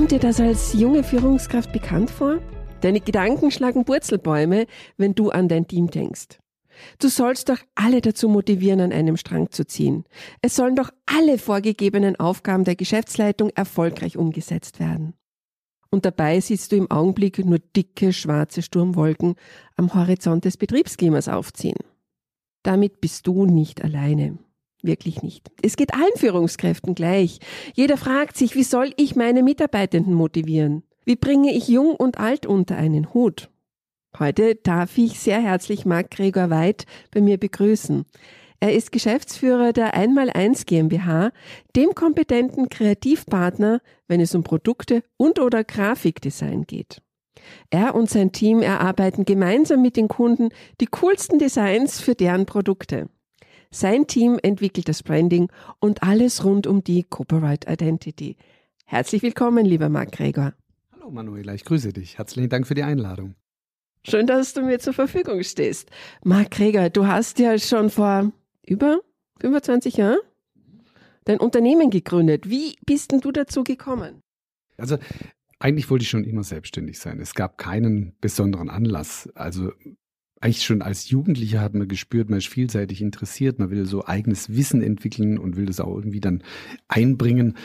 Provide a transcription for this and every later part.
Kommt dir das als junge Führungskraft bekannt vor? Deine Gedanken schlagen Wurzelbäume, wenn du an dein Team denkst. Du sollst doch alle dazu motivieren, an einem Strang zu ziehen. Es sollen doch alle vorgegebenen Aufgaben der Geschäftsleitung erfolgreich umgesetzt werden. Und dabei siehst du im Augenblick nur dicke schwarze Sturmwolken am Horizont des Betriebsklimas aufziehen. Damit bist du nicht alleine. Wirklich nicht. Es geht allen Führungskräften gleich. Jeder fragt sich, wie soll ich meine Mitarbeitenden motivieren? Wie bringe ich Jung und Alt unter einen Hut? Heute darf ich sehr herzlich Marc Gregor Weid bei mir begrüßen. Er ist Geschäftsführer der Einmal1 GmbH, dem kompetenten Kreativpartner, wenn es um Produkte und oder Grafikdesign geht. Er und sein Team erarbeiten gemeinsam mit den Kunden die coolsten Designs für deren Produkte. Sein Team entwickelt das Branding und alles rund um die Copyright Identity. Herzlich willkommen, lieber Marc Gregor. Hallo Manuela, ich grüße dich. Herzlichen Dank für die Einladung. Schön, dass du mir zur Verfügung stehst. Marc Kreger, du hast ja schon vor über 25 Jahren dein Unternehmen gegründet. Wie bist denn du dazu gekommen? Also eigentlich wollte ich schon immer selbstständig sein. Es gab keinen besonderen Anlass. Also eigentlich schon als Jugendlicher hat man gespürt, man ist vielseitig interessiert, man will so eigenes Wissen entwickeln und will das auch irgendwie dann einbringen.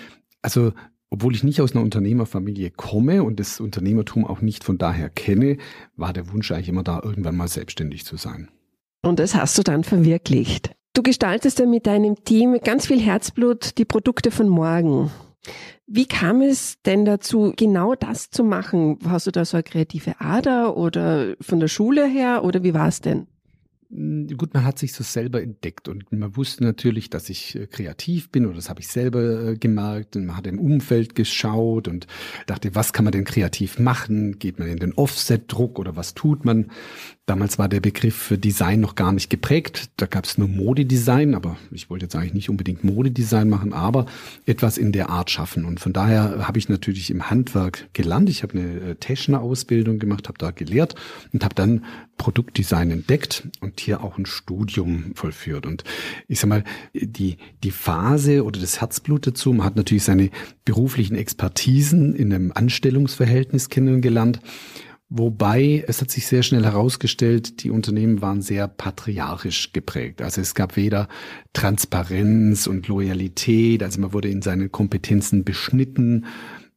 Also obwohl ich nicht aus einer Unternehmerfamilie komme und das Unternehmertum auch nicht von daher kenne, war der Wunsch eigentlich immer da, irgendwann mal selbstständig zu sein. Und das hast du dann verwirklicht. Du gestaltest ja mit deinem Team ganz viel Herzblut die Produkte von morgen. Wie kam es denn dazu, genau das zu machen? Hast du da so eine kreative Ader oder von der Schule her oder wie war es denn? Hm, gut, man hat sich so selber entdeckt und man wusste natürlich, dass ich äh, kreativ bin oder das habe ich selber äh, gemerkt und man hat im Umfeld geschaut und dachte, was kann man denn kreativ machen? Geht man in den Offset-Druck oder was tut man? Damals war der Begriff für Design noch gar nicht geprägt. Da gab es nur Modedesign, aber ich wollte jetzt eigentlich nicht unbedingt Modedesign machen, aber etwas in der Art schaffen. Und von daher habe ich natürlich im Handwerk gelernt. Ich habe eine äh, Techner-Ausbildung gemacht, habe da gelehrt und habe dann Produktdesign entdeckt und hier auch ein Studium vollführt. Und ich sag mal, die, die Phase oder das Herzblut dazu, man hat natürlich seine beruflichen Expertisen in einem Anstellungsverhältnis kennengelernt. Wobei es hat sich sehr schnell herausgestellt, die Unternehmen waren sehr patriarchisch geprägt. Also es gab weder Transparenz und Loyalität, also man wurde in seinen Kompetenzen beschnitten.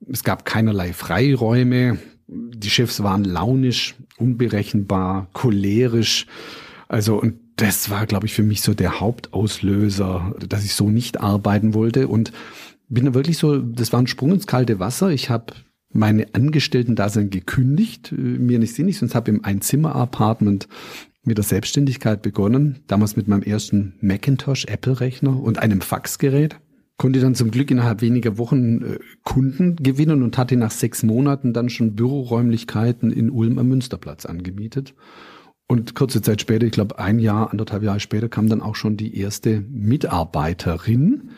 Es gab keinerlei Freiräume. Die Chefs waren launisch, unberechenbar, cholerisch. Also und das war, glaube ich, für mich so der Hauptauslöser, dass ich so nicht arbeiten wollte und bin da wirklich so, das war ein Sprung ins kalte Wasser. Ich habe meine Angestellten-Dasein gekündigt, äh, mir nicht sinnig, sonst habe im Einzimmer-Apartment mit der Selbstständigkeit begonnen, damals mit meinem ersten Macintosh Apple-Rechner und einem Faxgerät. Konnte dann zum Glück innerhalb weniger Wochen äh, Kunden gewinnen und hatte nach sechs Monaten dann schon Büroräumlichkeiten in Ulm am Münsterplatz angemietet. Und kurze Zeit später, ich glaube ein Jahr, anderthalb Jahre später, kam dann auch schon die erste Mitarbeiterin,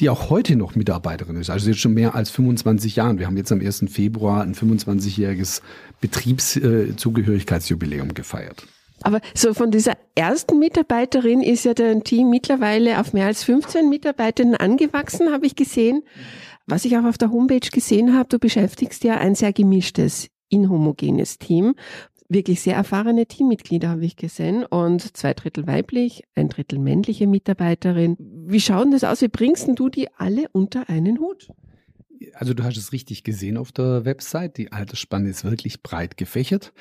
die auch heute noch Mitarbeiterin ist. Also jetzt schon mehr als 25 Jahren. Wir haben jetzt am 1. Februar ein 25-jähriges Betriebszugehörigkeitsjubiläum gefeiert. Aber so von dieser ersten Mitarbeiterin ist ja dein Team mittlerweile auf mehr als 15 Mitarbeitenden angewachsen, habe ich gesehen. Was ich auch auf der Homepage gesehen habe, du beschäftigst ja ein sehr gemischtes, inhomogenes Team wirklich sehr erfahrene Teammitglieder habe ich gesehen und zwei Drittel weiblich, ein Drittel männliche Mitarbeiterin. Wie schauen das aus? Wie bringst du die alle unter einen Hut? Also du hast es richtig gesehen auf der Website. Die Altersspanne ist wirklich breit gefächert.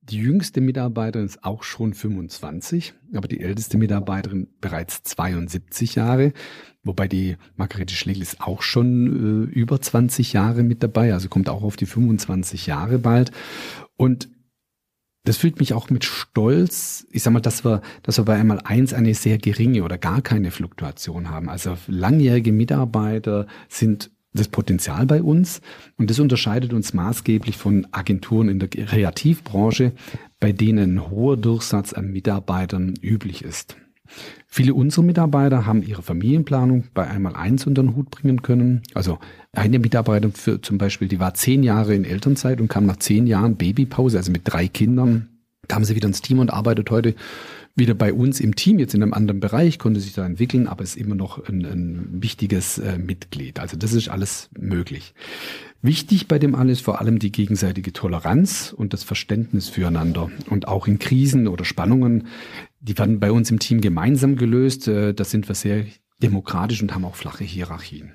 Die jüngste Mitarbeiterin ist auch schon 25, aber die älteste Mitarbeiterin bereits 72 Jahre, wobei die Margarete Schlegel ist auch schon äh, über 20 Jahre mit dabei, also kommt auch auf die 25 Jahre bald. Und das fühlt mich auch mit Stolz. Ich sag mal, dass wir, dass wir bei einmal eins eine sehr geringe oder gar keine Fluktuation haben. Also langjährige Mitarbeiter sind das Potenzial bei uns und das unterscheidet uns maßgeblich von Agenturen in der Kreativbranche, bei denen ein hoher Durchsatz an Mitarbeitern üblich ist. Viele unserer Mitarbeiter haben ihre Familienplanung bei einmal eins unter den Hut bringen können. Also eine Mitarbeiterin für zum Beispiel, die war zehn Jahre in Elternzeit und kam nach zehn Jahren Babypause, also mit drei Kindern, kam sie wieder ins Team und arbeitet heute wieder bei uns im Team, jetzt in einem anderen Bereich, konnte sich da entwickeln, aber ist immer noch ein, ein wichtiges äh, Mitglied. Also das ist alles möglich. Wichtig bei dem alles vor allem die gegenseitige Toleranz und das Verständnis füreinander. Und auch in Krisen oder Spannungen, die werden bei uns im Team gemeinsam gelöst. Äh, da sind wir sehr demokratisch und haben auch flache Hierarchien.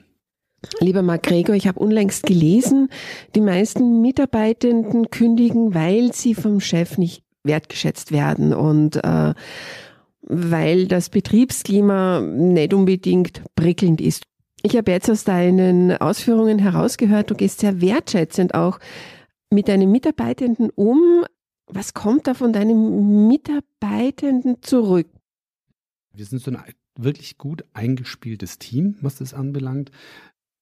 Lieber Marc Gregor, ich habe unlängst gelesen, die meisten Mitarbeitenden kündigen, weil sie vom Chef nicht wertgeschätzt werden und äh, weil das Betriebsklima nicht unbedingt prickelnd ist. Ich habe jetzt aus deinen Ausführungen herausgehört, du gehst sehr wertschätzend auch mit deinen Mitarbeitenden um. Was kommt da von deinen Mitarbeitenden zurück? Wir sind so ein wirklich gut eingespieltes Team, was das anbelangt.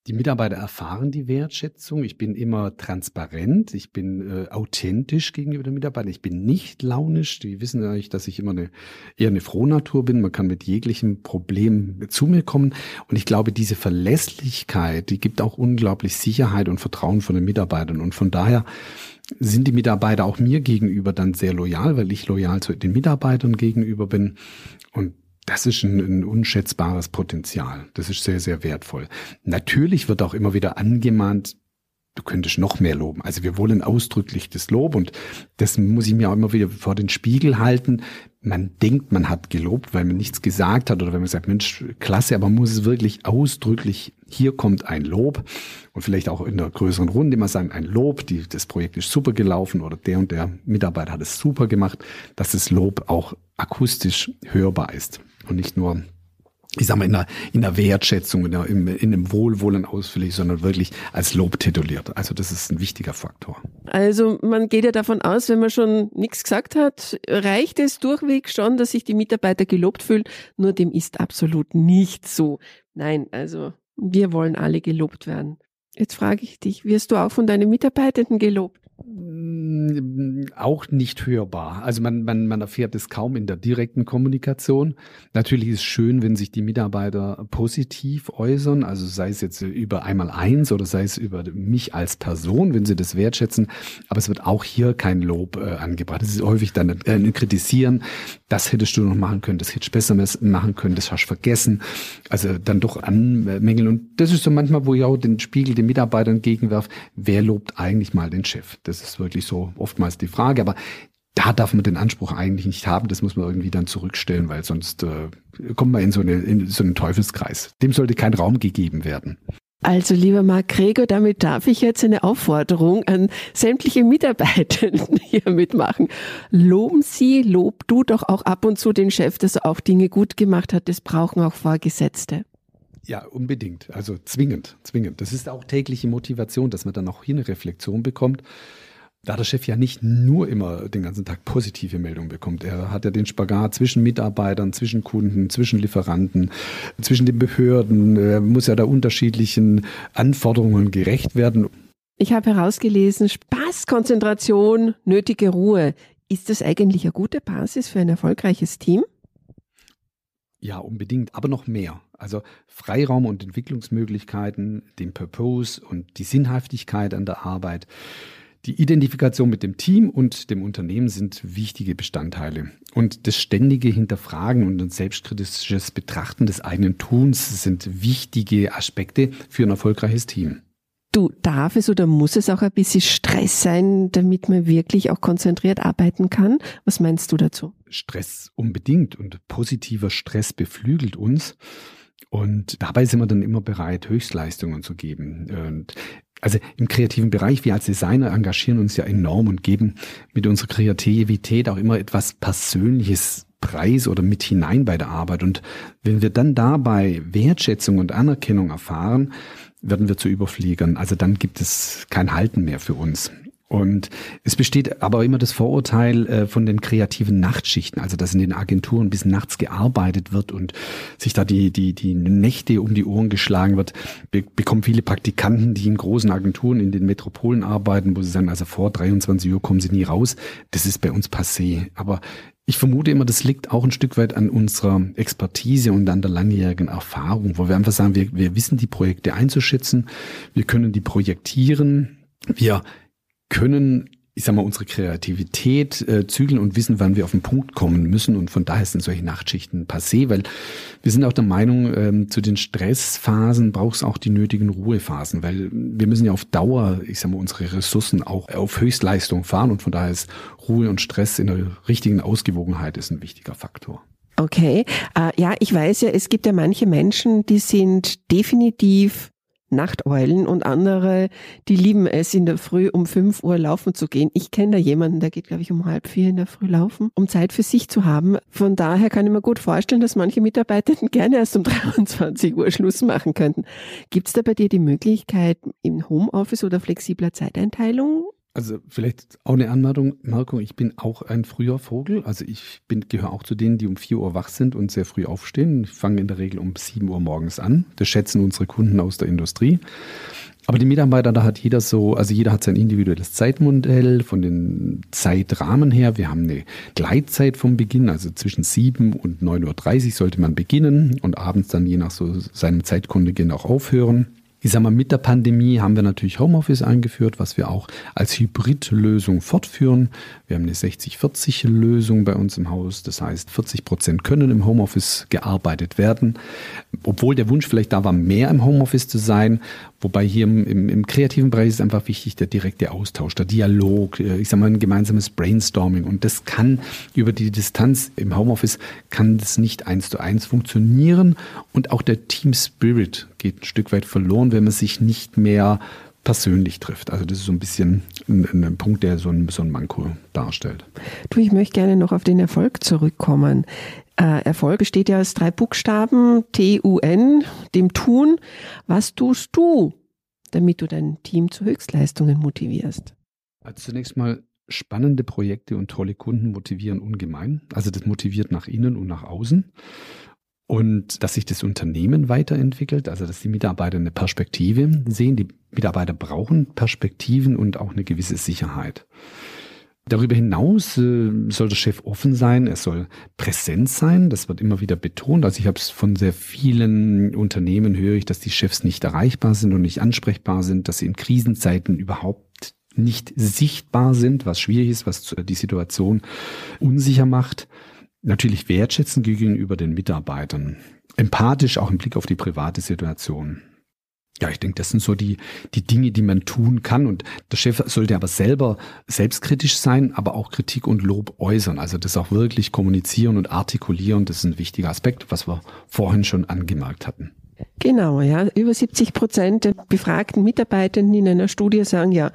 Die Mitarbeiter erfahren die Wertschätzung. Ich bin immer transparent. Ich bin äh, authentisch gegenüber den Mitarbeitern. Ich bin nicht launisch. Die wissen eigentlich, dass ich immer eine, eher eine Frohnatur bin. Man kann mit jeglichem Problem zu mir kommen. Und ich glaube, diese Verlässlichkeit, die gibt auch unglaublich Sicherheit und Vertrauen von den Mitarbeitern. Und von daher sind die Mitarbeiter auch mir gegenüber dann sehr loyal, weil ich loyal zu den Mitarbeitern gegenüber bin. Und das ist ein, ein, unschätzbares Potenzial. Das ist sehr, sehr wertvoll. Natürlich wird auch immer wieder angemahnt, du könntest noch mehr loben. Also wir wollen ausdrücklich das Lob und das muss ich mir auch immer wieder vor den Spiegel halten. Man denkt, man hat gelobt, weil man nichts gesagt hat oder wenn man sagt, Mensch, klasse, aber man muss es wirklich ausdrücklich, hier kommt ein Lob und vielleicht auch in der größeren Runde immer sagen, ein Lob, die, das Projekt ist super gelaufen oder der und der Mitarbeiter hat es super gemacht, dass das Lob auch akustisch hörbar ist und nicht nur ich sag mal, in der, in der Wertschätzung, in, der, in, in dem Wohlwollen ausführlich, sondern wirklich als Lob tituliert. Also das ist ein wichtiger Faktor. Also man geht ja davon aus, wenn man schon nichts gesagt hat, reicht es durchweg schon, dass sich die Mitarbeiter gelobt fühlen. Nur dem ist absolut nicht so. Nein, also wir wollen alle gelobt werden. Jetzt frage ich dich, wirst du auch von deinen Mitarbeitenden gelobt? Mm, auch nicht hörbar. Also man, man, man erfährt es kaum in der direkten Kommunikation. Natürlich ist es schön, wenn sich die Mitarbeiter positiv äußern, also sei es jetzt über einmal eins oder sei es über mich als Person, wenn sie das wertschätzen. Aber es wird auch hier kein Lob äh, angebracht. Es ist häufig dann äh, Kritisieren. Das hättest du noch machen können, das hättest du besser machen können, das hast du vergessen. Also dann doch anmängeln. Und das ist so manchmal, wo ich auch den Spiegel den Mitarbeitern entgegenwerfe, wer lobt eigentlich mal den Chef? Das ist wirklich so oftmals die Frage. Aber da darf man den Anspruch eigentlich nicht haben. Das muss man irgendwie dann zurückstellen, weil sonst äh, kommt man in so, eine, in so einen Teufelskreis. Dem sollte kein Raum gegeben werden. Also lieber Marc Gregor, damit darf ich jetzt eine Aufforderung an sämtliche Mitarbeitenden hier mitmachen. Loben Sie, lob du doch auch ab und zu den Chef, dass er auch Dinge gut gemacht hat. Das brauchen auch Vorgesetzte. Ja, unbedingt. Also zwingend, zwingend. Das ist auch tägliche Motivation, dass man dann auch hier eine Reflexion bekommt. Da der Chef ja nicht nur immer den ganzen Tag positive Meldungen bekommt. Er hat ja den Spagat zwischen Mitarbeitern, zwischen Kunden, zwischen Lieferanten, zwischen den Behörden. Er muss ja da unterschiedlichen Anforderungen gerecht werden. Ich habe herausgelesen, Spaß, Konzentration, nötige Ruhe. Ist das eigentlich eine gute Basis für ein erfolgreiches Team? Ja, unbedingt, aber noch mehr. Also Freiraum und Entwicklungsmöglichkeiten, den Purpose und die Sinnhaftigkeit an der Arbeit. Die Identifikation mit dem Team und dem Unternehmen sind wichtige Bestandteile. Und das ständige Hinterfragen und ein selbstkritisches Betrachten des eigenen Tuns sind wichtige Aspekte für ein erfolgreiches Team. Du, darf es oder muss es auch ein bisschen Stress sein, damit man wirklich auch konzentriert arbeiten kann? Was meinst du dazu? Stress unbedingt und positiver Stress beflügelt uns. Und dabei sind wir dann immer bereit, Höchstleistungen zu geben. Und also im kreativen Bereich, wir als Designer engagieren uns ja enorm und geben mit unserer Kreativität auch immer etwas Persönliches preis oder mit hinein bei der Arbeit. Und wenn wir dann dabei Wertschätzung und Anerkennung erfahren, werden wir zu Überfliegern. Also dann gibt es kein Halten mehr für uns. Und es besteht aber immer das Vorurteil äh, von den kreativen Nachtschichten, also dass in den Agenturen bis nachts gearbeitet wird und sich da die, die, die Nächte um die Ohren geschlagen wird. Wir bekommen viele Praktikanten, die in großen Agenturen in den Metropolen arbeiten, wo sie sagen, also vor 23 Uhr kommen sie nie raus. Das ist bei uns passé. Aber ich vermute immer, das liegt auch ein Stück weit an unserer Expertise und an der langjährigen Erfahrung, wo wir einfach sagen, wir, wir wissen die Projekte einzuschätzen, wir können die projektieren, wir können, ich sag mal, unsere Kreativität äh, zügeln und wissen, wann wir auf den Punkt kommen müssen. Und von daher sind solche Nachtschichten passé, weil wir sind auch der Meinung, ähm, zu den Stressphasen braucht es auch die nötigen Ruhephasen, weil wir müssen ja auf Dauer, ich sag mal, unsere Ressourcen auch auf Höchstleistung fahren und von daher ist Ruhe und Stress in der richtigen Ausgewogenheit ist ein wichtiger Faktor. Okay, äh, ja, ich weiß ja, es gibt ja manche Menschen, die sind definitiv Nachteulen und andere, die lieben es, in der Früh um 5 Uhr laufen zu gehen. Ich kenne da jemanden, der geht, glaube ich, um halb vier in der Früh laufen, um Zeit für sich zu haben. Von daher kann ich mir gut vorstellen, dass manche Mitarbeitenden gerne erst um 23 Uhr Schluss machen könnten. Gibt es da bei dir die Möglichkeit im Homeoffice oder flexibler Zeiteinteilung also vielleicht auch eine Anmerkung, Marco, ich bin auch ein früher Vogel. Also ich gehöre auch zu denen, die um 4 Uhr wach sind und sehr früh aufstehen. Ich fange in der Regel um 7 Uhr morgens an. Das schätzen unsere Kunden aus der Industrie. Aber die Mitarbeiter, da hat jeder so, also jeder hat sein individuelles Zeitmodell von den Zeitrahmen her. Wir haben eine Gleitzeit vom Beginn, also zwischen 7 und 9.30 Uhr sollte man beginnen und abends dann je nach so seinem Zeitkontingent auch aufhören. Ich sag mal, mit der Pandemie haben wir natürlich Homeoffice eingeführt, was wir auch als Hybridlösung fortführen. Wir haben eine 60-40-Lösung bei uns im Haus. Das heißt, 40 Prozent können im Homeoffice gearbeitet werden. Obwohl der Wunsch vielleicht da war, mehr im Homeoffice zu sein. Wobei hier im, im, im kreativen Bereich ist einfach wichtig der direkte Austausch, der Dialog, äh, ich sag mal, ein gemeinsames Brainstorming. Und das kann über die Distanz im Homeoffice kann das nicht eins zu eins funktionieren. Und auch der Team Spirit geht ein Stück weit verloren, wenn man sich nicht mehr persönlich trifft. Also das ist so ein bisschen ein, ein Punkt, der so ein, so ein Manko darstellt. Du, ich möchte gerne noch auf den Erfolg zurückkommen. Äh, Erfolg besteht ja aus drei Buchstaben, T-U-N, dem Tun. Was tust du, damit du dein Team zu Höchstleistungen motivierst? Also zunächst mal spannende Projekte und tolle Kunden motivieren ungemein. Also das motiviert nach innen und nach außen und dass sich das Unternehmen weiterentwickelt, also dass die Mitarbeiter eine Perspektive sehen. Die Mitarbeiter brauchen Perspektiven und auch eine gewisse Sicherheit. Darüber hinaus äh, soll der Chef offen sein, er soll präsent sein, das wird immer wieder betont. Also ich habe es von sehr vielen Unternehmen höre ich, dass die Chefs nicht erreichbar sind und nicht ansprechbar sind, dass sie in Krisenzeiten überhaupt nicht sichtbar sind, was schwierig ist, was die Situation unsicher macht natürlich wertschätzen gegenüber den Mitarbeitern. Empathisch auch im Blick auf die private Situation. Ja, ich denke, das sind so die, die Dinge, die man tun kann. Und der Chef sollte aber selber selbstkritisch sein, aber auch Kritik und Lob äußern. Also das auch wirklich kommunizieren und artikulieren, das ist ein wichtiger Aspekt, was wir vorhin schon angemerkt hatten. Genau, ja. Über 70 Prozent der befragten Mitarbeitenden in einer Studie sagen ja,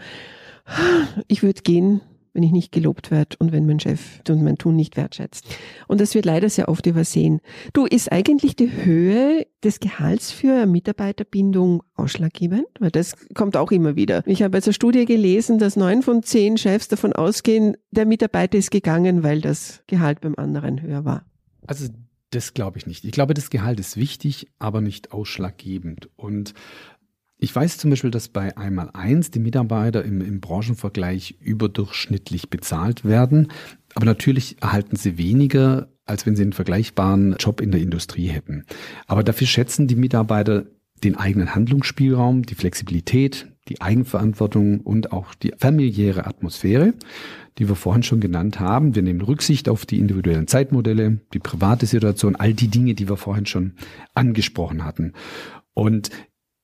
ich würde gehen, wenn ich nicht gelobt werde und wenn mein Chef und mein Tun nicht wertschätzt. Und das wird leider sehr oft übersehen. Du, ist eigentlich die Höhe des Gehalts für Mitarbeiterbindung ausschlaggebend? Weil das kommt auch immer wieder. Ich habe jetzt eine Studie gelesen, dass neun von zehn Chefs davon ausgehen, der Mitarbeiter ist gegangen, weil das Gehalt beim anderen höher war. Also das glaube ich nicht. Ich glaube, das Gehalt ist wichtig, aber nicht ausschlaggebend. Und ich weiß zum Beispiel, dass bei einmal eins die Mitarbeiter im, im Branchenvergleich überdurchschnittlich bezahlt werden. Aber natürlich erhalten sie weniger, als wenn sie einen vergleichbaren Job in der Industrie hätten. Aber dafür schätzen die Mitarbeiter den eigenen Handlungsspielraum, die Flexibilität, die Eigenverantwortung und auch die familiäre Atmosphäre, die wir vorhin schon genannt haben. Wir nehmen Rücksicht auf die individuellen Zeitmodelle, die private Situation, all die Dinge, die wir vorhin schon angesprochen hatten. Und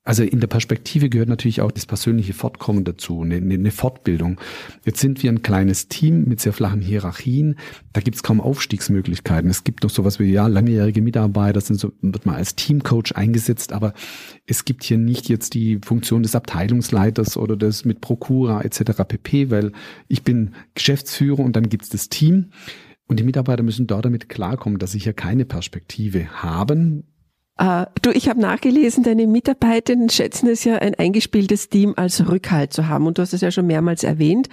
also in der Perspektive gehört natürlich auch das persönliche Fortkommen dazu, eine, eine Fortbildung. Jetzt sind wir ein kleines Team mit sehr flachen Hierarchien. Da gibt es kaum Aufstiegsmöglichkeiten. Es gibt noch sowas wie, ja, langjährige Mitarbeiter sind so, wird mal als Teamcoach eingesetzt, aber es gibt hier nicht jetzt die Funktion des Abteilungsleiters oder des mit Prokura etc. pp, weil ich bin Geschäftsführer und dann gibt es das Team. Und die Mitarbeiter müssen dort damit klarkommen, dass sie hier keine Perspektive haben, Uh, du, ich habe nachgelesen, deine Mitarbeitenden schätzen es ja, ein eingespieltes Team als Rückhalt zu haben. Und du hast es ja schon mehrmals erwähnt.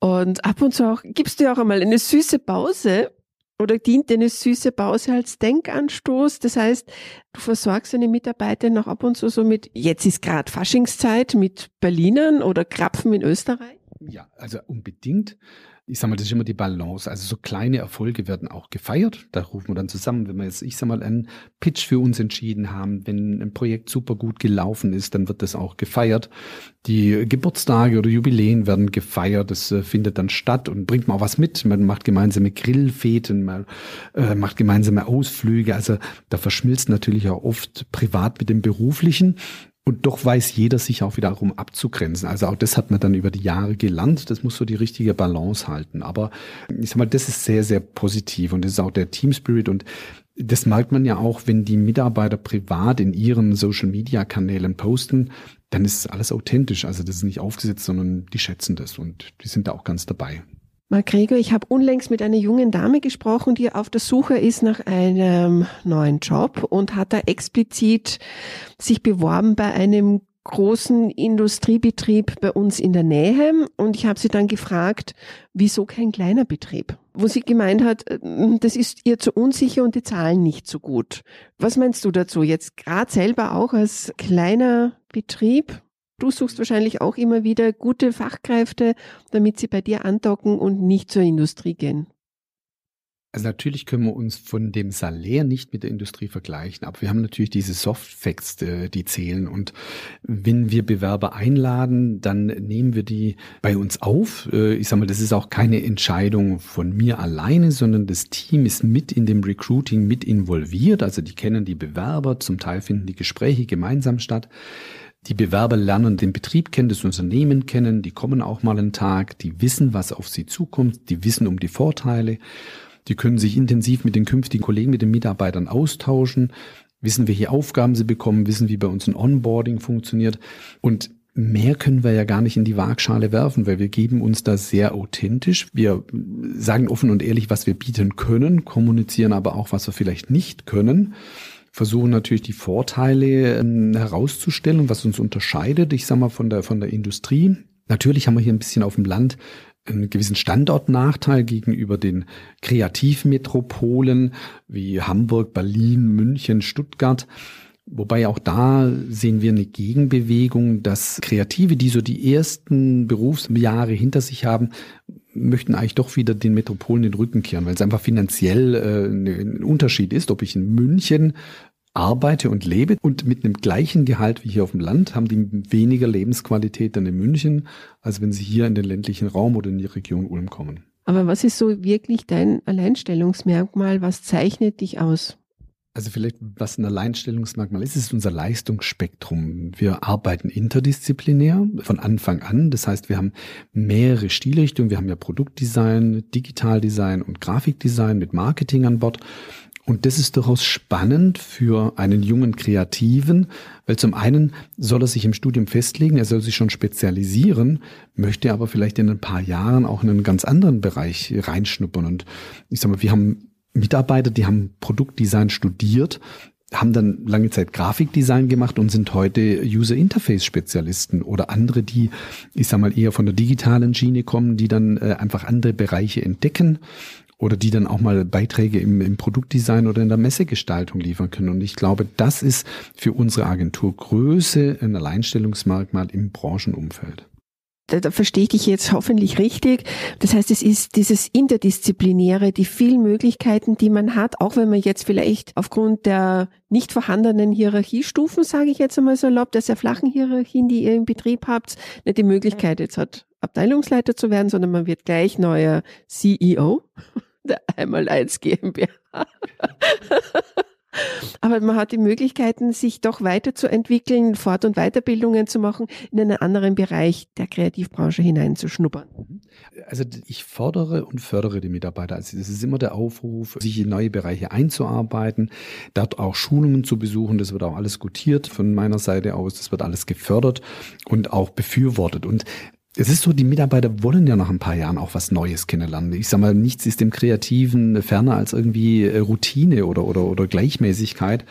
Und ab und zu auch, gibst du auch einmal eine süße Pause oder dient eine süße Pause als Denkanstoß? Das heißt, du versorgst deine Mitarbeiter noch ab und zu so mit, jetzt ist gerade Faschingszeit mit Berlinern oder Krapfen in Österreich? Ja, also unbedingt ich sag mal, das ist immer die Balance. Also so kleine Erfolge werden auch gefeiert. Da rufen wir dann zusammen, wenn wir jetzt, ich sag mal, einen Pitch für uns entschieden haben, wenn ein Projekt super gut gelaufen ist, dann wird das auch gefeiert. Die Geburtstage oder Jubiläen werden gefeiert. Das äh, findet dann statt und bringt man auch was mit. Man macht gemeinsame Grillfeten, man äh, macht gemeinsame Ausflüge. Also da verschmilzt natürlich auch oft privat mit dem beruflichen. Und doch weiß jeder sich auch wiederum abzugrenzen. Also auch das hat man dann über die Jahre gelernt. Das muss so die richtige Balance halten. Aber ich sag mal, das ist sehr, sehr positiv und das ist auch der Team Spirit und das merkt man ja auch, wenn die Mitarbeiter privat in ihren Social Media Kanälen posten, dann ist alles authentisch. Also das ist nicht aufgesetzt, sondern die schätzen das und die sind da auch ganz dabei. Mark Gregor, ich habe unlängst mit einer jungen Dame gesprochen, die auf der Suche ist nach einem neuen Job und hat da explizit sich beworben bei einem großen Industriebetrieb bei uns in der Nähe und ich habe sie dann gefragt, wieso kein kleiner Betrieb? Wo sie gemeint hat, das ist ihr zu unsicher und die Zahlen nicht so gut. Was meinst du dazu jetzt gerade selber auch als kleiner Betrieb? Du suchst wahrscheinlich auch immer wieder gute Fachkräfte, damit sie bei dir andocken und nicht zur Industrie gehen. Also natürlich können wir uns von dem Salär nicht mit der Industrie vergleichen, aber wir haben natürlich diese Soft Facts, äh, die zählen. Und wenn wir Bewerber einladen, dann nehmen wir die bei uns auf. Äh, ich sage mal, das ist auch keine Entscheidung von mir alleine, sondern das Team ist mit in dem Recruiting mit involviert. Also die kennen die Bewerber, zum Teil finden die Gespräche gemeinsam statt. Die Bewerber lernen den Betrieb kennen, das Unternehmen kennen, die kommen auch mal einen Tag, die wissen, was auf sie zukommt, die wissen um die Vorteile, die können sich intensiv mit den künftigen Kollegen, mit den Mitarbeitern austauschen, wissen, welche Aufgaben sie bekommen, wissen, wie bei uns ein Onboarding funktioniert. Und Mehr können wir ja gar nicht in die Waagschale werfen, weil wir geben uns da sehr authentisch. Wir sagen offen und ehrlich, was wir bieten können, kommunizieren aber auch, was wir vielleicht nicht können versuchen natürlich die Vorteile ähm, herauszustellen, was uns unterscheidet, ich sag mal, von der, von der Industrie. Natürlich haben wir hier ein bisschen auf dem Land einen gewissen Standortnachteil gegenüber den Kreativmetropolen wie Hamburg, Berlin, München, Stuttgart. Wobei auch da sehen wir eine Gegenbewegung, dass Kreative, die so die ersten Berufsjahre hinter sich haben, möchten eigentlich doch wieder den Metropolen den Rücken kehren, weil es einfach finanziell äh, ein Unterschied ist, ob ich in München arbeite und lebe und mit einem gleichen Gehalt wie hier auf dem Land haben die weniger Lebensqualität dann in München, als wenn sie hier in den ländlichen Raum oder in die Region Ulm kommen. Aber was ist so wirklich dein Alleinstellungsmerkmal? Was zeichnet dich aus? Also vielleicht, was ein Alleinstellungsmerkmal ist, ist unser Leistungsspektrum. Wir arbeiten interdisziplinär von Anfang an. Das heißt, wir haben mehrere Stilrichtungen. Wir haben ja Produktdesign, Digitaldesign und Grafikdesign mit Marketing an Bord. Und das ist durchaus spannend für einen jungen Kreativen, weil zum einen soll er sich im Studium festlegen, er soll sich schon spezialisieren, möchte aber vielleicht in ein paar Jahren auch in einen ganz anderen Bereich reinschnuppern. Und ich sag mal, wir haben Mitarbeiter, die haben Produktdesign studiert, haben dann lange Zeit Grafikdesign gemacht und sind heute User Interface Spezialisten oder andere, die, ich sag mal, eher von der digitalen Schiene kommen, die dann äh, einfach andere Bereiche entdecken oder die dann auch mal Beiträge im, im Produktdesign oder in der Messegestaltung liefern können. Und ich glaube, das ist für unsere Agentur Größe ein Alleinstellungsmerkmal im Branchenumfeld da, da verstehe ich dich jetzt hoffentlich richtig. Das heißt, es ist dieses Interdisziplinäre, die vielen Möglichkeiten, die man hat, auch wenn man jetzt vielleicht aufgrund der nicht vorhandenen Hierarchiestufen, sage ich jetzt einmal so erlaubt, der sehr flachen Hierarchien, die ihr im Betrieb habt, nicht die Möglichkeit jetzt hat, Abteilungsleiter zu werden, sondern man wird gleich neuer CEO der einmal eins GmbH. Aber man hat die Möglichkeiten, sich doch weiterzuentwickeln, Fort- und Weiterbildungen zu machen, in einen anderen Bereich der Kreativbranche hineinzuschnuppern. Also ich fordere und fördere die Mitarbeiter. Also es ist immer der Aufruf, sich in neue Bereiche einzuarbeiten, dort auch Schulungen zu besuchen. Das wird auch alles gutiert von meiner Seite aus. Das wird alles gefördert und auch befürwortet. Und es ist so, die Mitarbeiter wollen ja nach ein paar Jahren auch was Neues kennenlernen. Ich sag mal, nichts ist dem Kreativen ferner als irgendwie äh, Routine oder, oder, oder Gleichmäßigkeit.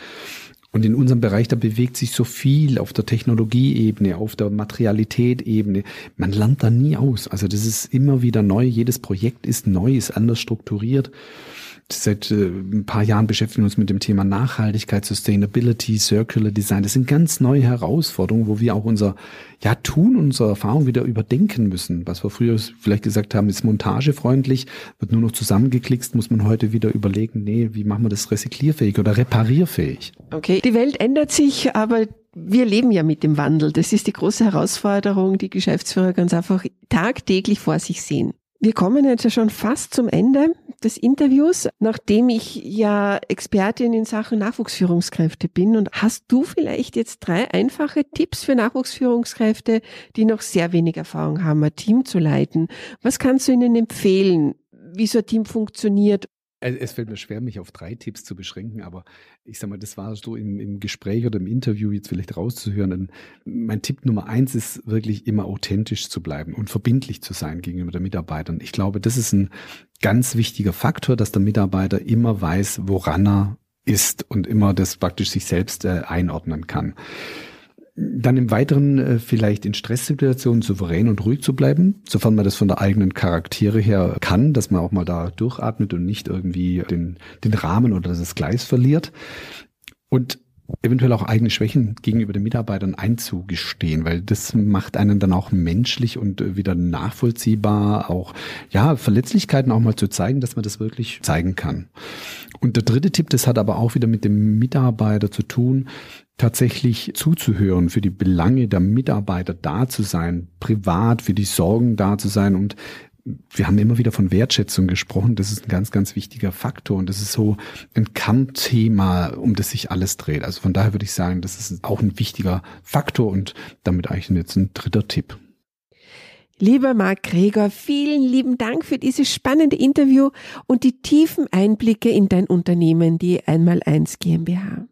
Und in unserem Bereich, da bewegt sich so viel auf der Technologieebene, auf der Materialität-Ebene. Man lernt da nie aus. Also das ist immer wieder neu. Jedes Projekt ist neu, ist anders strukturiert. Seit äh, ein paar Jahren beschäftigen wir uns mit dem Thema Nachhaltigkeit, Sustainability, Circular Design. Das sind ganz neue Herausforderungen, wo wir auch unser ja, Tun, unsere Erfahrung wieder überdenken müssen. Was wir früher vielleicht gesagt haben, ist montagefreundlich, wird nur noch zusammengeklickst, muss man heute wieder überlegen, nee, wie machen wir das recyclierfähig oder reparierfähig? Okay, die Welt ändert sich, aber wir leben ja mit dem Wandel. Das ist die große Herausforderung, die Geschäftsführer ganz einfach tagtäglich vor sich sehen. Wir kommen jetzt ja schon fast zum Ende des Interviews, nachdem ich ja Expertin in Sachen Nachwuchsführungskräfte bin. Und hast du vielleicht jetzt drei einfache Tipps für Nachwuchsführungskräfte, die noch sehr wenig Erfahrung haben, ein Team zu leiten? Was kannst du ihnen empfehlen, wie so ein Team funktioniert es fällt mir schwer, mich auf drei Tipps zu beschränken, aber ich sag mal, das war so im, im Gespräch oder im Interview jetzt vielleicht rauszuhören. Mein Tipp Nummer eins ist wirklich immer authentisch zu bleiben und verbindlich zu sein gegenüber den Mitarbeitern. Ich glaube, das ist ein ganz wichtiger Faktor, dass der Mitarbeiter immer weiß, woran er ist und immer das praktisch sich selbst äh, einordnen kann. Dann im Weiteren äh, vielleicht in Stresssituationen souverän und ruhig zu bleiben, sofern man das von der eigenen Charaktere her kann, dass man auch mal da durchatmet und nicht irgendwie den, den Rahmen oder das Gleis verliert. Und eventuell auch eigene Schwächen gegenüber den Mitarbeitern einzugestehen, weil das macht einen dann auch menschlich und äh, wieder nachvollziehbar, auch ja, Verletzlichkeiten auch mal zu zeigen, dass man das wirklich zeigen kann. Und der dritte Tipp, das hat aber auch wieder mit dem Mitarbeiter zu tun, tatsächlich zuzuhören, für die Belange der Mitarbeiter da zu sein, privat für die Sorgen da zu sein und wir haben immer wieder von Wertschätzung gesprochen. Das ist ein ganz, ganz wichtiger Faktor und das ist so ein Kernthema, um das sich alles dreht. Also von daher würde ich sagen, das ist auch ein wichtiger Faktor und damit eigentlich jetzt ein dritter Tipp. Lieber Marc Gregor, vielen lieben Dank für dieses spannende Interview und die tiefen Einblicke in dein Unternehmen, die Einmal1 GmbH.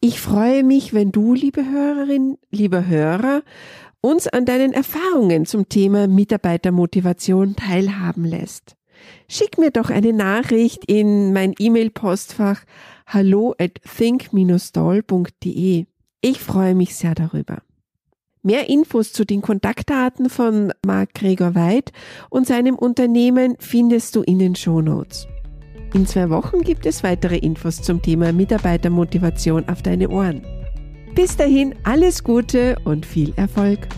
Ich freue mich, wenn du, liebe Hörerin, lieber Hörer, uns an deinen Erfahrungen zum Thema Mitarbeitermotivation teilhaben lässt. Schick mir doch eine Nachricht in mein E-Mail-Postfach hallo at think-stall.de. Ich freue mich sehr darüber. Mehr Infos zu den Kontaktdaten von Marc Gregor Weid und seinem Unternehmen findest du in den Show Notes. In zwei Wochen gibt es weitere Infos zum Thema Mitarbeitermotivation auf deine Ohren. Bis dahin alles Gute und viel Erfolg.